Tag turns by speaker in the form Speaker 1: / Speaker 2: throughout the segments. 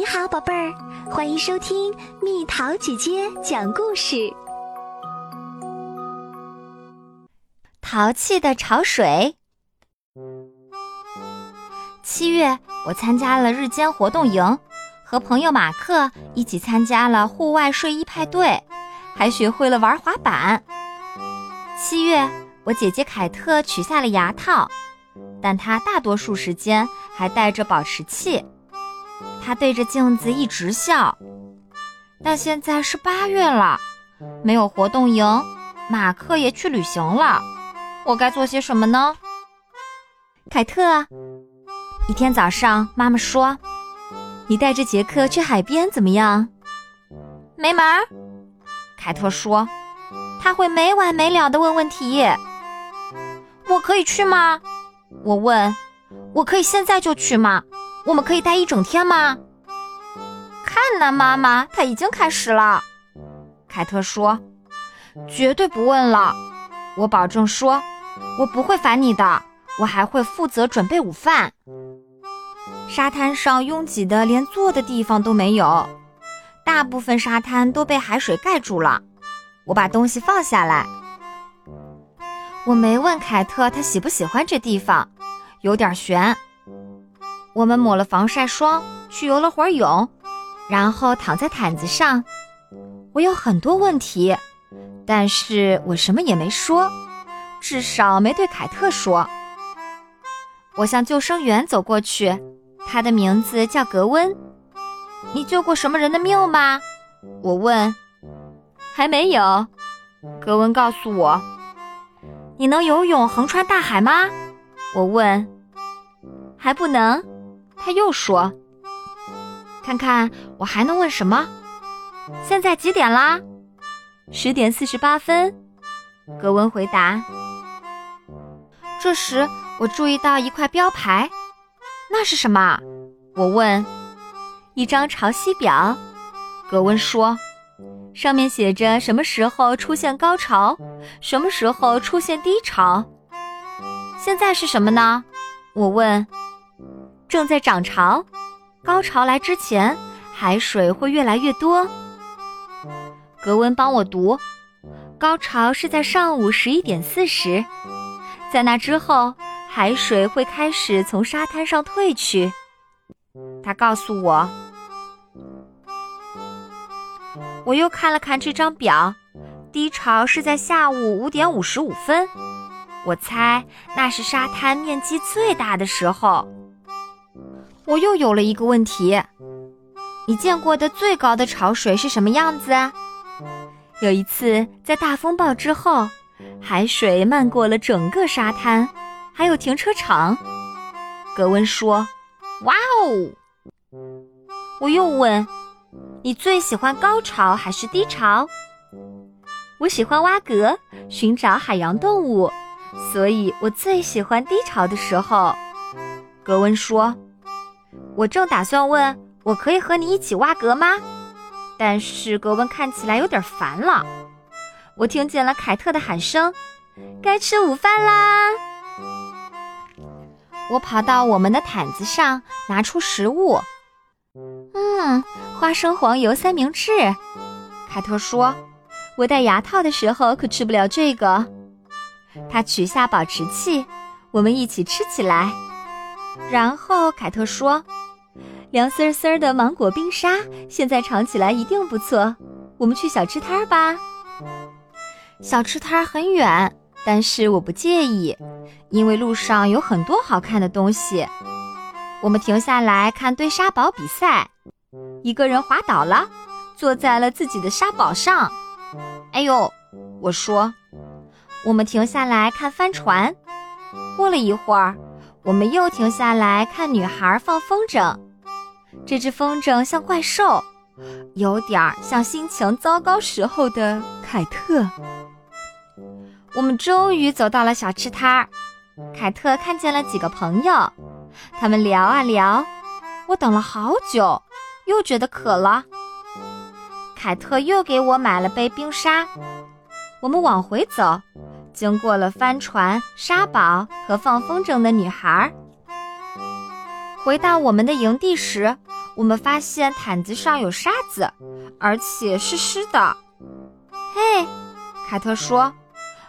Speaker 1: 你好，宝贝儿，欢迎收听蜜桃姐姐讲故事。
Speaker 2: 淘气的潮水。七月，我参加了日间活动营，和朋友马克一起参加了户外睡衣派对，还学会了玩滑板。七月，我姐姐凯特取下了牙套，但她大多数时间还戴着保持器。他对着镜子一直笑，但现在是八月了，没有活动营，马克也去旅行了，我该做些什么呢？凯特，一天早上，妈妈说：“你带着杰克去海边怎么样？”没门儿，凯特说：“他会没完没了的问问题。”我可以去吗？我问：“我可以现在就去吗？”我们可以待一整天吗？看呐，妈妈，他已经开始了。凯特说：“绝对不问了。”我保证说：“我不会烦你的。我还会负责准备午饭。”沙滩上拥挤的连坐的地方都没有，大部分沙滩都被海水盖住了。我把东西放下来。我没问凯特他喜不喜欢这地方，有点悬。我们抹了防晒霜，去游了会儿泳，然后躺在毯子上。我有很多问题，但是我什么也没说，至少没对凯特说。我向救生员走过去，他的名字叫格温。你救过什么人的命吗？我问。还没有。格温告诉我。你能游泳横穿大海吗？我问。还不能。他又说：“看看我还能问什么？现在几点啦？十点四十八分。”格温回答。这时我注意到一块标牌，那是什么？我问。一张潮汐表。格温说：“上面写着什么时候出现高潮，什么时候出现低潮。现在是什么呢？”我问。正在涨潮，高潮来之前，海水会越来越多。格温帮我读，高潮是在上午十一点四十，在那之后，海水会开始从沙滩上退去。他告诉我，我又看了看这张表，低潮是在下午五点五十五分，我猜那是沙滩面积最大的时候。我又有了一个问题：你见过的最高的潮水是什么样子？有一次，在大风暴之后，海水漫过了整个沙滩，还有停车场。格温说：“哇哦！”我又问：“你最喜欢高潮还是低潮？”我喜欢挖格，寻找海洋动物，所以我最喜欢低潮的时候。格温说。我正打算问，我可以和你一起挖格吗？但是格温看起来有点烦了。我听见了凯特的喊声：“该吃午饭啦！”我跑到我们的毯子上，拿出食物。嗯，花生黄油三明治。凯特说：“我戴牙套的时候可吃不了这个。”他取下保持器，我们一起吃起来。然后凯特说。凉丝丝的芒果冰沙，现在尝起来一定不错。我们去小吃摊吧。小吃摊很远，但是我不介意，因为路上有很多好看的东西。我们停下来看堆沙堡比赛，一个人滑倒了，坐在了自己的沙堡上。哎呦，我说。我们停下来看帆船。过了一会儿，我们又停下来看女孩放风筝。这只风筝像怪兽，有点儿像心情糟糕时候的凯特。我们终于走到了小吃摊儿，凯特看见了几个朋友，他们聊啊聊。我等了好久，又觉得渴了。凯特又给我买了杯冰沙。我们往回走，经过了帆船、沙堡和放风筝的女孩。回到我们的营地时。我们发现毯子上有沙子，而且是湿的。嘿，凯特说：“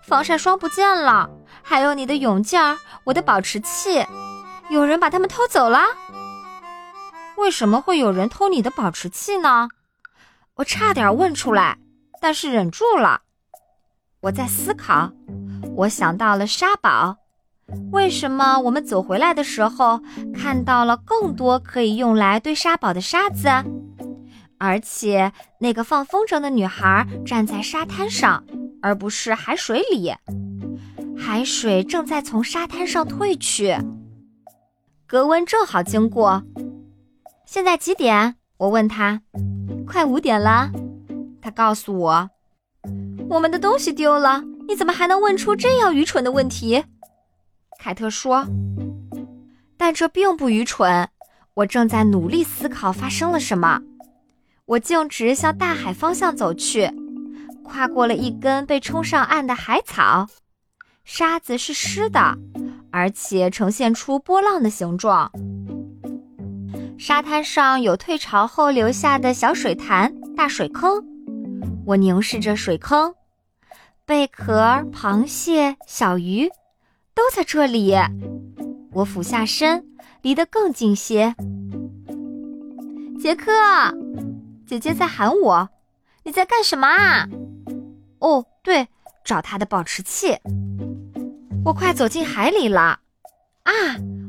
Speaker 2: 防晒霜不见了，还有你的泳镜，我的保持器，有人把它们偷走了。为什么会有人偷你的保持器呢？”我差点问出来，但是忍住了。我在思考，我想到了沙堡。为什么我们走回来的时候看到了更多可以用来堆沙堡的沙子？而且那个放风筝的女孩站在沙滩上，而不是海水里。海水正在从沙滩上退去。格温正好经过。现在几点？我问他。快五点了。他告诉我，我们的东西丢了。你怎么还能问出这样愚蠢的问题？凯特说：“但这并不愚蠢。我正在努力思考发生了什么。”我径直向大海方向走去，跨过了一根被冲上岸的海草。沙子是湿的，而且呈现出波浪的形状。沙滩上有退潮后留下的小水潭、大水坑。我凝视着水坑，贝壳、螃蟹、小鱼。都在这里。我俯下身，离得更近些。杰克，姐姐在喊我，你在干什么啊？哦，对，找他的保持器。我快走进海里了。啊，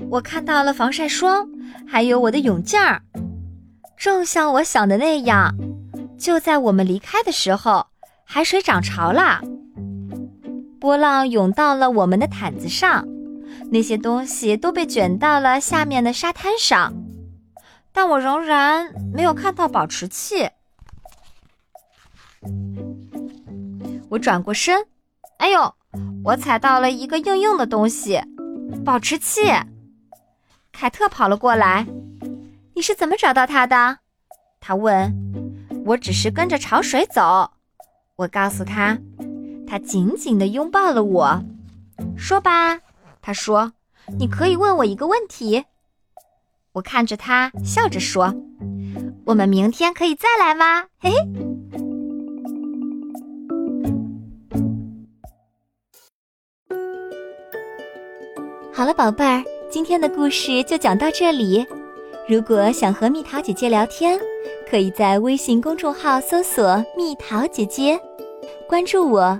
Speaker 2: 我看到了防晒霜，还有我的泳镜儿。正像我想的那样，就在我们离开的时候，海水涨潮了。波浪涌到了我们的毯子上，那些东西都被卷到了下面的沙滩上，但我仍然没有看到保持器。我转过身，哎呦，我踩到了一个硬硬的东西，保持器。凯特跑了过来，你是怎么找到它的？他问。我只是跟着潮水走，我告诉他。他紧紧地拥抱了我，说吧，他说：“你可以问我一个问题。”我看着他，笑着说：“我们明天可以再来吗？”嘿嘿。
Speaker 1: 好了，宝贝儿，今天的故事就讲到这里。如果想和蜜桃姐姐聊天，可以在微信公众号搜索“蜜桃姐姐”，关注我。